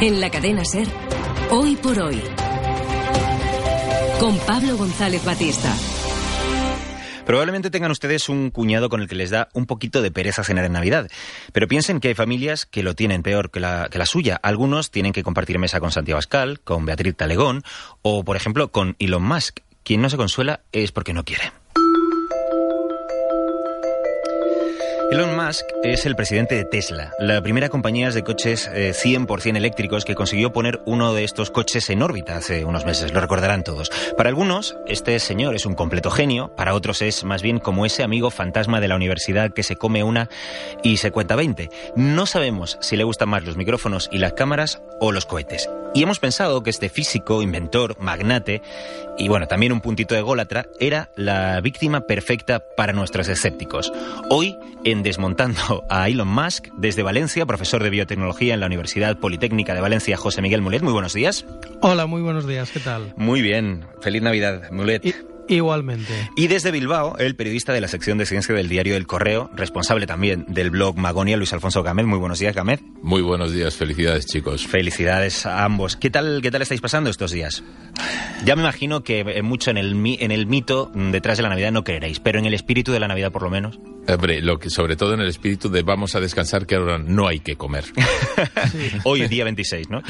En la cadena Ser, hoy por hoy. Con Pablo González Batista. Probablemente tengan ustedes un cuñado con el que les da un poquito de pereza cenar en Navidad, pero piensen que hay familias que lo tienen peor que la, suya. Algunos tienen que compartir mesa con Santiago Ascal, con Beatriz Talegón o, por ejemplo, con Elon Musk. Quien no se consuela es porque no quiere. Elon Musk es el presidente de Tesla, la primera compañía de coches 100% eléctricos que consiguió poner uno de estos coches en órbita hace unos meses, lo recordarán todos. Para algunos, este señor es un completo genio, para otros es más bien como ese amigo fantasma de la universidad que se come una y se cuenta 20. No sabemos si le gustan más los micrófonos y las cámaras o los cohetes. Y hemos pensado que este físico, inventor, magnate y bueno, también un puntito de gólatra, era la víctima perfecta para nuestros escépticos. Hoy, en Desmontando a Elon Musk, desde Valencia, profesor de biotecnología en la Universidad Politécnica de Valencia, José Miguel Mulet. Muy buenos días. Hola, muy buenos días, ¿qué tal? Muy bien, feliz Navidad, Mulet. Y... Igualmente. Y desde Bilbao, el periodista de la sección de ciencia del diario El Correo, responsable también del blog Magonia, Luis Alfonso Gámez. Muy buenos días, Gámez. Muy buenos días, felicidades, chicos. Felicidades a ambos. ¿Qué tal, qué tal estáis pasando estos días? Ya me imagino que mucho en el, en el mito detrás de la Navidad no creeréis, pero en el espíritu de la Navidad por lo menos. Hombre, lo que, sobre todo en el espíritu de vamos a descansar, que ahora no hay que comer. sí. Hoy, día 26, ¿no?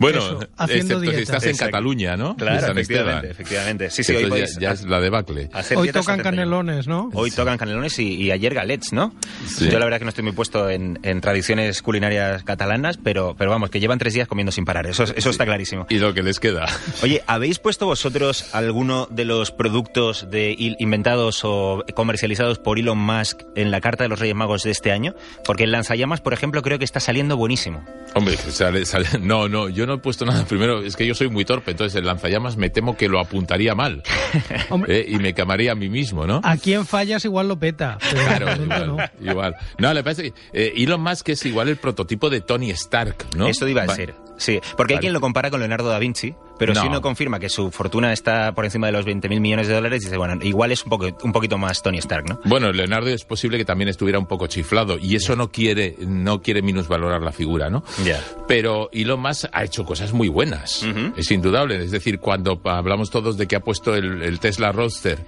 Bueno, Eso, excepto dieta. si estás en Exacto. Cataluña, ¿no? Claro, San efectivamente, Esteban. efectivamente. Sí, sí, hoy podéis ya, ya es la debacle. Hoy tocan 71. canelones, ¿no? Hoy tocan canelones y, y ayer galets, ¿no? Sí. Yo la verdad que no estoy muy puesto en, en tradiciones culinarias catalanas, pero, pero vamos, que llevan tres días comiendo sin parar. Eso, eso está clarísimo. Y lo que les queda. Oye, ¿habéis puesto vosotros alguno de los productos de inventados o comercializados por Elon Musk en la carta de los Reyes Magos de este año? Porque el lanzallamas, por ejemplo, creo que está saliendo buenísimo. Hombre, sale, sale- No, no, yo no he puesto nada. Primero, es que yo soy muy torpe, entonces el lanzallamas me temo que lo apuntaría mal. Hombre, ¿eh? Y me quemaría a mí mismo, ¿no? aquí en fallas igual lo peta. pero Claro, igual, no. igual. No, le parece que eh, Elon Musk es igual el prototipo de Tony Stark, ¿no? Esto iba a Va- ser. Sí, porque hay quien lo compara con Leonardo da Vinci, pero No. si uno confirma que su fortuna está por encima de los 20.000 millones de dólares, dice, bueno, igual es un, poco, un poquito más Tony Stark, ¿no? Bueno, Leonardo es posible que también estuviera un poco chiflado y eso no quiere no quiere minusvalorar la figura, ¿no? Ya. Pero Elon Musk ha hecho cosas muy buenas, es indudable. Es decir, cuando hablamos todos de que ha puesto el, el Tesla Roadster,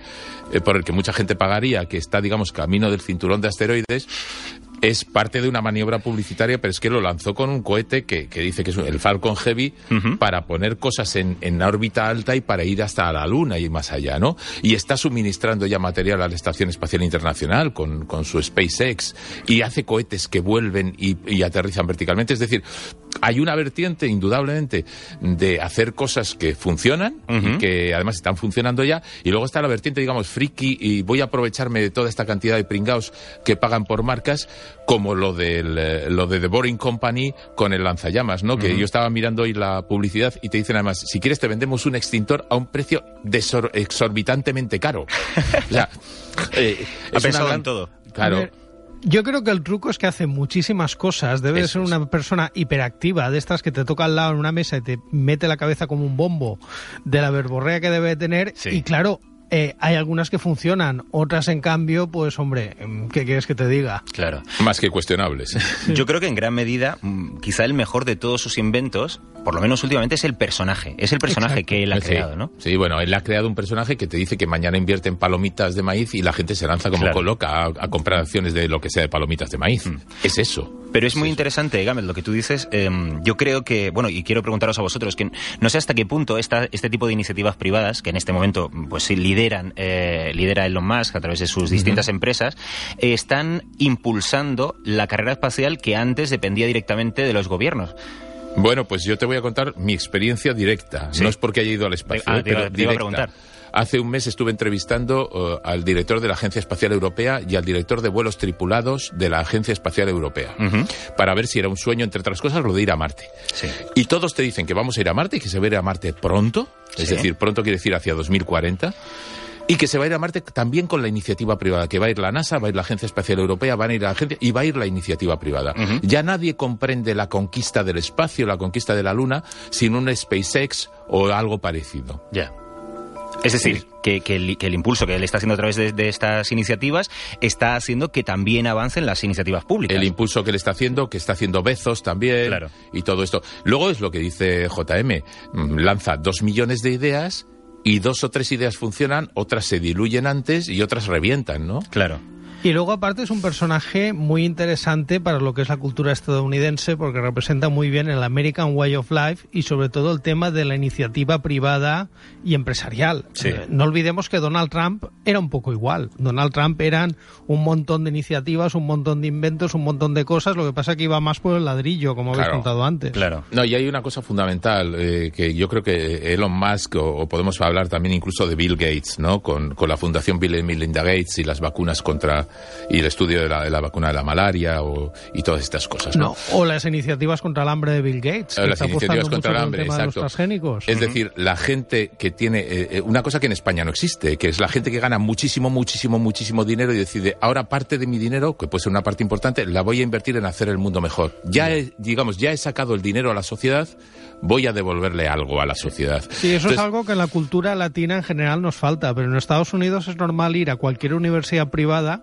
eh, por el que mucha gente pagaría, que está, digamos, camino del cinturón de asteroides, es parte de una maniobra publicitaria, pero es que lo lanzó con un cohete que, que dice que es el Falcon Heavy para poner cosas en, en órbita alta y para ir hasta la Luna y más allá, ¿no? Y está suministrando ya material a la Estación Espacial Internacional con, con su SpaceX y hace cohetes que vuelven y, y aterrizan verticalmente. Es decir, hay una vertiente, indudablemente, de hacer cosas que funcionan y que además están funcionando ya. Y luego está la vertiente, digamos, friki y voy a aprovecharme de toda esta cantidad de pringaos que pagan por marcas, como lo, del, eh, lo de The Boring Company con el lanzallamas, ¿no? Que yo estaba mirando hoy la publicidad y te dicen además, si quieres te vendemos un extintor a un precio desor- exorbitantemente caro. o sea, eh, Ha pensado una en todo. Claro. Yo creo que el truco es que hace muchísimas cosas. Debe de ser una persona hiperactiva, de estas que te toca al lado en una mesa y te mete la cabeza como un bombo de la verborrea que debe de tener. Sí. Y claro, eh, hay algunas que funcionan, otras en cambio, pues hombre, ¿qué quieres que te diga? Claro. Más que cuestionables. Yo creo que en gran medida, mm, quizá el mejor de todos sus inventos, por lo menos últimamente, es el personaje. Es el personaje Exacto. que él ha Sí. creado, ¿no? Sí, bueno, él ha creado un personaje que te dice que mañana invierte en palomitas de maíz y la gente se lanza como Claro. loca a, a comprar acciones de lo que sea de palomitas de maíz. Es eso. Pero es muy interesante, Gámez, lo que tú dices. eh, yo creo que, bueno, y quiero preguntaros a vosotros, que no sé hasta qué punto esta, este tipo de iniciativas privadas, que en este momento pues sí lideran, eh, lidera Elon Musk a través de sus distintas empresas, eh, están impulsando la carrera espacial que antes dependía directamente de los gobiernos. Bueno, pues yo te voy a contar mi experiencia directa. Sí. No es porque haya ido al espacio, Ah, eh, te pero te iba a preguntar. Hace un mes estuve entrevistando eh, al director de la Agencia Espacial Europea y al director de vuelos tripulados de la Agencia Espacial Europea para ver si era un sueño, entre otras cosas, lo de ir a Marte. Sí. Y todos te dicen que vamos a ir a Marte y que se va a ir a Marte pronto, es Sí. decir, pronto quiere decir hacia 2040. Y que se va a ir a Marte también con la iniciativa privada, que va a ir la NASA, va a ir la Agencia Espacial Europea, van a ir la agencia y va a ir la iniciativa privada. Ya nadie comprende la conquista del espacio, la conquista de la Luna, sin un SpaceX o algo parecido. Ya. Es decir, que, que, el, que, el, impulso que él está haciendo a través de, de, estas iniciativas está haciendo que también avancen las iniciativas públicas. El impulso que él está haciendo, que está haciendo Bezos también, Claro. y todo esto. Luego es lo que dice JM, mm, lanza dos millones de ideas y dos o tres ideas funcionan, otras se diluyen antes y otras revientan, ¿no? Claro. Y luego aparte es un personaje muy interesante para lo que es la cultura estadounidense porque representa muy bien el American Way of Life y sobre todo el tema de la iniciativa privada y empresarial. Sí. Eh, no olvidemos que Donald Trump era un poco igual. Donald Trump eran un montón de iniciativas, un montón de inventos, un montón de cosas. Lo que pasa que iba más por el ladrillo, como habéis Claro. contado antes. Claro. No, y hay una cosa fundamental eh, que yo creo que Elon Musk, o, o podemos hablar también incluso de Bill Gates, ¿no? Con, con la Fundación Bill y Melinda Gates y las vacunas contra. Y el estudio de la, de la vacuna de la malaria o, y todas estas cosas, ¿no? No, o las iniciativas contra el hambre de Bill Gates. Que las está iniciativas contra el hambre, tema de los exacto. transgénicos. Es decir, la gente que tiene eh, eh, una cosa que en España no existe, que es la gente que gana muchísimo, muchísimo, muchísimo dinero y decide ahora parte de mi dinero, que puede ser una parte importante, la voy a invertir en hacer el mundo mejor. Ya he, digamos, ya he sacado el dinero a la sociedad, voy a devolverle algo a la sociedad. Sí, eso Entonces, es algo que en la cultura latina en general nos falta, pero en Estados Unidos es normal ir a cualquier universidad privada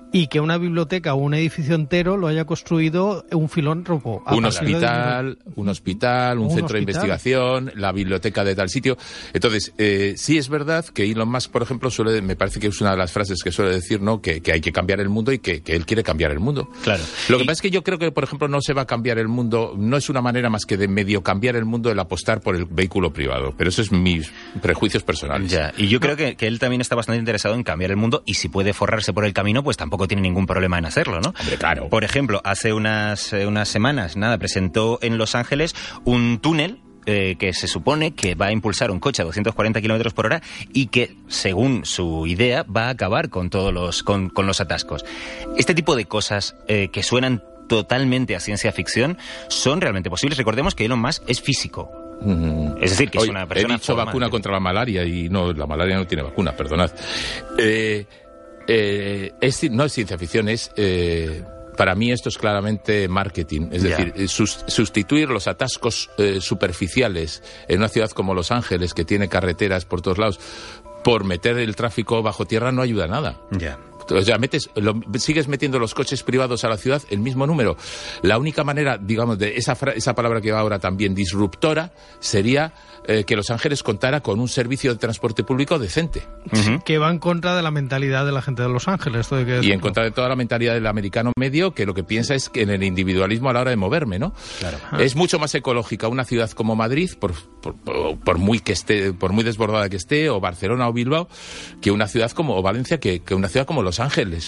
y que una biblioteca o un edificio entero lo haya construido un filántropo. a un de hospital, un hospital, un, Un centro de investigación, la biblioteca de tal sitio. Entonces, eh, sí es verdad que Elon Musk, por ejemplo, suele, me parece que es una de las frases que suele decir, ¿no? Que, que hay que cambiar el mundo y que, que él quiere cambiar el mundo. Claro. Lo que Y- pasa es que yo creo que, por ejemplo, no se va a cambiar el mundo, no es una manera más que de medio cambiar el mundo el apostar por el vehículo privado. Pero eso es mis prejuicios personales. Ya, y yo creo que, que él también está bastante interesado en cambiar el mundo y si puede forrarse por el camino, pues tampoco tiene ningún problema en hacerlo, ¿no? Hombre, claro. Por ejemplo, hace unas, eh, unas semanas, nada, presentó en Los Ángeles un túnel eh, que se supone que va a impulsar un coche a 240 kilómetros por hora y que, según su idea, va a acabar con todos los, con, con los atascos. Este tipo de cosas eh, que suenan totalmente a ciencia ficción son realmente posibles. Recordemos que Elon Musk es físico. Es decir, que es una persona He dicho vacuna contra la malaria y no, la malaria no tiene vacuna, perdonad. Eh, eh, es no es ciencia ficción, es. eh, para mí esto es claramente marketing, es decir, eh, sus- sustituir los atascos eh, superficiales en una ciudad como Los Ángeles, que tiene carreteras por todos lados, por meter el tráfico bajo tierra no ayuda a nada. Ya. O sea, metes, lo- sigues metiendo los coches privados a la ciudad, el mismo número. La única manera, digamos, de esa, fra- esa palabra que va ahora también disruptora, sería eh, que Los Ángeles contara con un servicio de transporte público decente. Que va en contra de la mentalidad de la gente de Los Ángeles. Esto hay que Y en contra de toda la mentalidad del americano medio, que lo que piensa es que en el individualismo a la hora de moverme, ¿no? Claro. Es mucho más ecológica una ciudad como Madrid, por, por, por- por muy que esté, por muy desbordada que esté, o Barcelona o Bilbao, que una ciudad como o Valencia, que, que una ciudad como Los Ángeles,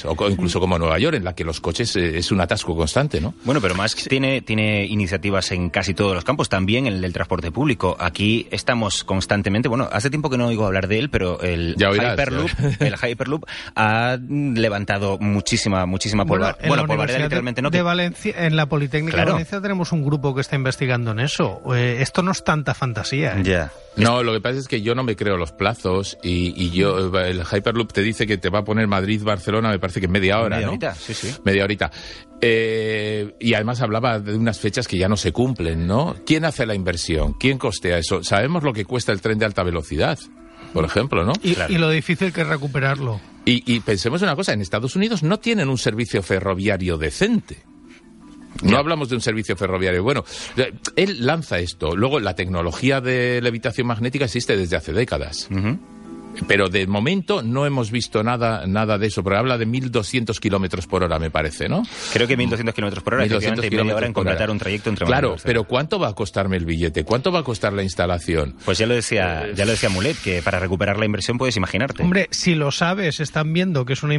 o co- incluso como Nueva York, en la que los coches eh, es un atasco constante, ¿no? Bueno, pero Musk tiene, tiene iniciativas en casi todos los campos, también en el del transporte público. Aquí estamos constantemente, bueno, hace tiempo que no oigo hablar de él, pero el Ya oirás, Hyperloop, ya. el Hyperloop ha levantado muchísima, muchísima polvar. en Bueno, la polvareda literalmente de, no. de que- Valencia, en la Politécnica Claro. de Valencia tenemos un grupo que está investigando en eso. Eh, esto no es tanta fantasía. ¿eh? Ya. No, lo que pasa es que yo no me creo los plazos y, y yo, el Hyperloop te dice que te va a poner Madrid-Barcelona, me parece que media hora, Media ¿no? horita, sí, sí. Media horita. Eh, y además hablaba de unas fechas que ya no se cumplen, ¿no? ¿Quién hace la inversión? ¿Quién costea eso? Sabemos lo que cuesta el tren de alta velocidad, por ejemplo, ¿no? Y, Claro. y lo difícil que es recuperarlo. Y, y pensemos una cosa, en Estados Unidos no tienen un servicio ferroviario decente. No hablamos de un servicio ferroviario. Bueno, eh, él lanza esto. Luego, la tecnología de levitación magnética existe desde hace décadas. Ujú. Pero de momento no hemos visto nada, nada de eso. Pero habla de 1.200 kilómetros por hora, me parece, ¿no? Creo que 1.200 kilómetros por hora, 1.200 efectivamente, y media hora en completar hora. un trayecto entre Claro, Barcelona. pero ¿cuánto va a costarme el billete? ¿Cuánto va a costar la instalación? Pues ya lo decía, ya lo decía Mulet, que para recuperar la inversión puedes imaginarte. Hombre, si lo sabes, están viendo que es una,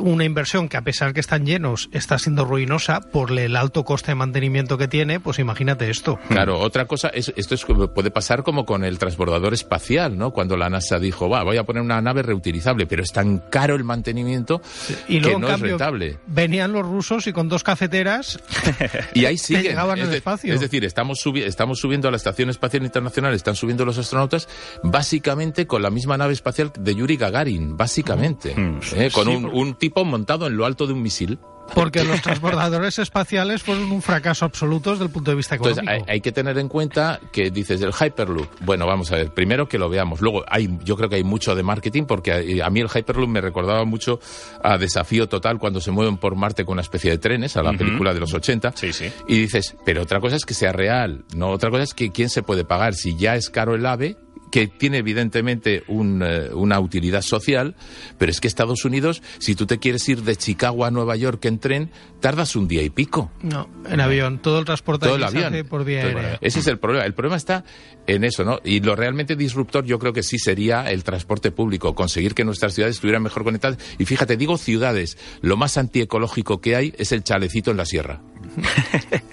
una inversión que a pesar que están llenos, está siendo ruinosa por el alto coste de mantenimiento que tiene, pues imagínate esto. Claro, otra cosa, es, esto es, puede pasar como con el transbordador espacial, ¿no? Cuando la NASA dijo, va, voy a poner una nave reutilizable, pero es tan caro el mantenimiento Y que no en es rentable. venían los rusos y con dos cafeteras Y ahí siguen. llegaban es, al de- espacio. es decir, estamos, subi- estamos subiendo a la Estación Espacial Internacional, están subiendo los astronautas, básicamente con la misma nave espacial de Yuri Gagarin, básicamente. Mm. ¿eh? Con Sí, un, porque- un tipo montado en lo alto de un misil. Porque los transbordadores espaciales fueron un fracaso absoluto desde el punto de vista económico. Entonces, hay, hay, que tener en cuenta que dices el Hyperloop. Bueno, vamos a ver, primero que lo veamos. Luego, hay, yo creo que hay mucho de marketing porque a, a mí el Hyperloop me recordaba mucho a Desafío Total cuando se mueven por Marte con una especie de trenes, a la uh -huh. película de los 80. Sí, sí. Y dices, pero otra cosa es que sea real, no otra cosa es que quién se puede pagar. Si ya es caro el AVE, que tiene evidentemente un, uh, una utilidad social, pero es que Estados Unidos, si tú te quieres ir de Chicago a Nueva York en tren, tardas un día y pico. No, en avión, todo el transporte todo el avión. se hace por vía aérea. Entonces, ese es el problema. El problema está en eso, ¿no? Y lo realmente disruptor yo creo que sí sería el transporte público, conseguir que nuestras ciudades estuvieran mejor conectadas. Y fíjate, digo ciudades, lo más antiecológico que hay es el chalecito en la sierra.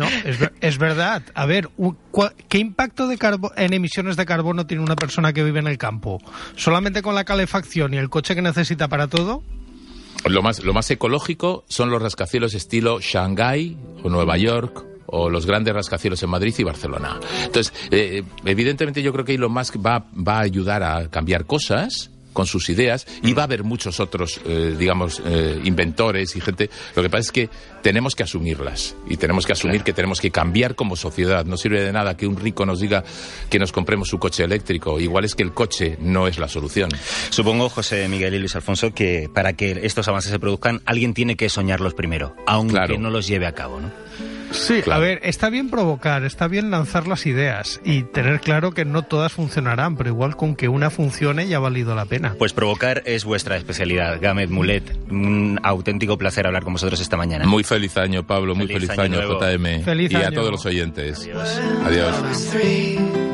No, es, es, verdad. A ver, ¿qué impacto de en emisiones de carbono tiene una persona que vive en el campo? ¿Solamente con la calefacción y el coche que necesita para todo? Lo más, lo más ecológico son los rascacielos estilo Shanghái o Nueva York o los grandes rascacielos en Madrid y Barcelona. Entonces, eh, evidentemente yo creo que Elon Musk va, va a ayudar a cambiar cosas, con sus ideas y va a haber muchos otros, eh, digamos, eh, inventores y gente. Lo que pasa es que tenemos que asumirlas y tenemos que asumir claro. que tenemos que cambiar como sociedad. No sirve de nada que un rico nos diga que nos compremos su coche eléctrico. Igual es que el coche no es la solución. Supongo, José Miguel y Luis Alfonso, que para que estos avances se produzcan, alguien tiene que soñarlos primero, aunque claro. no los lleve a cabo, ¿no? Sí, claro. a ver, está bien provocar, está bien lanzar las ideas y tener claro que no todas funcionarán, pero igual con que una funcione ya ha valido la pena. Pues provocar es vuestra especialidad. Gamet Mulet, un auténtico placer hablar con vosotros esta mañana. Muy feliz año, Pablo, muy feliz, feliz año, año JM. Feliz y año. a todos los oyentes. Adiós. Adiós.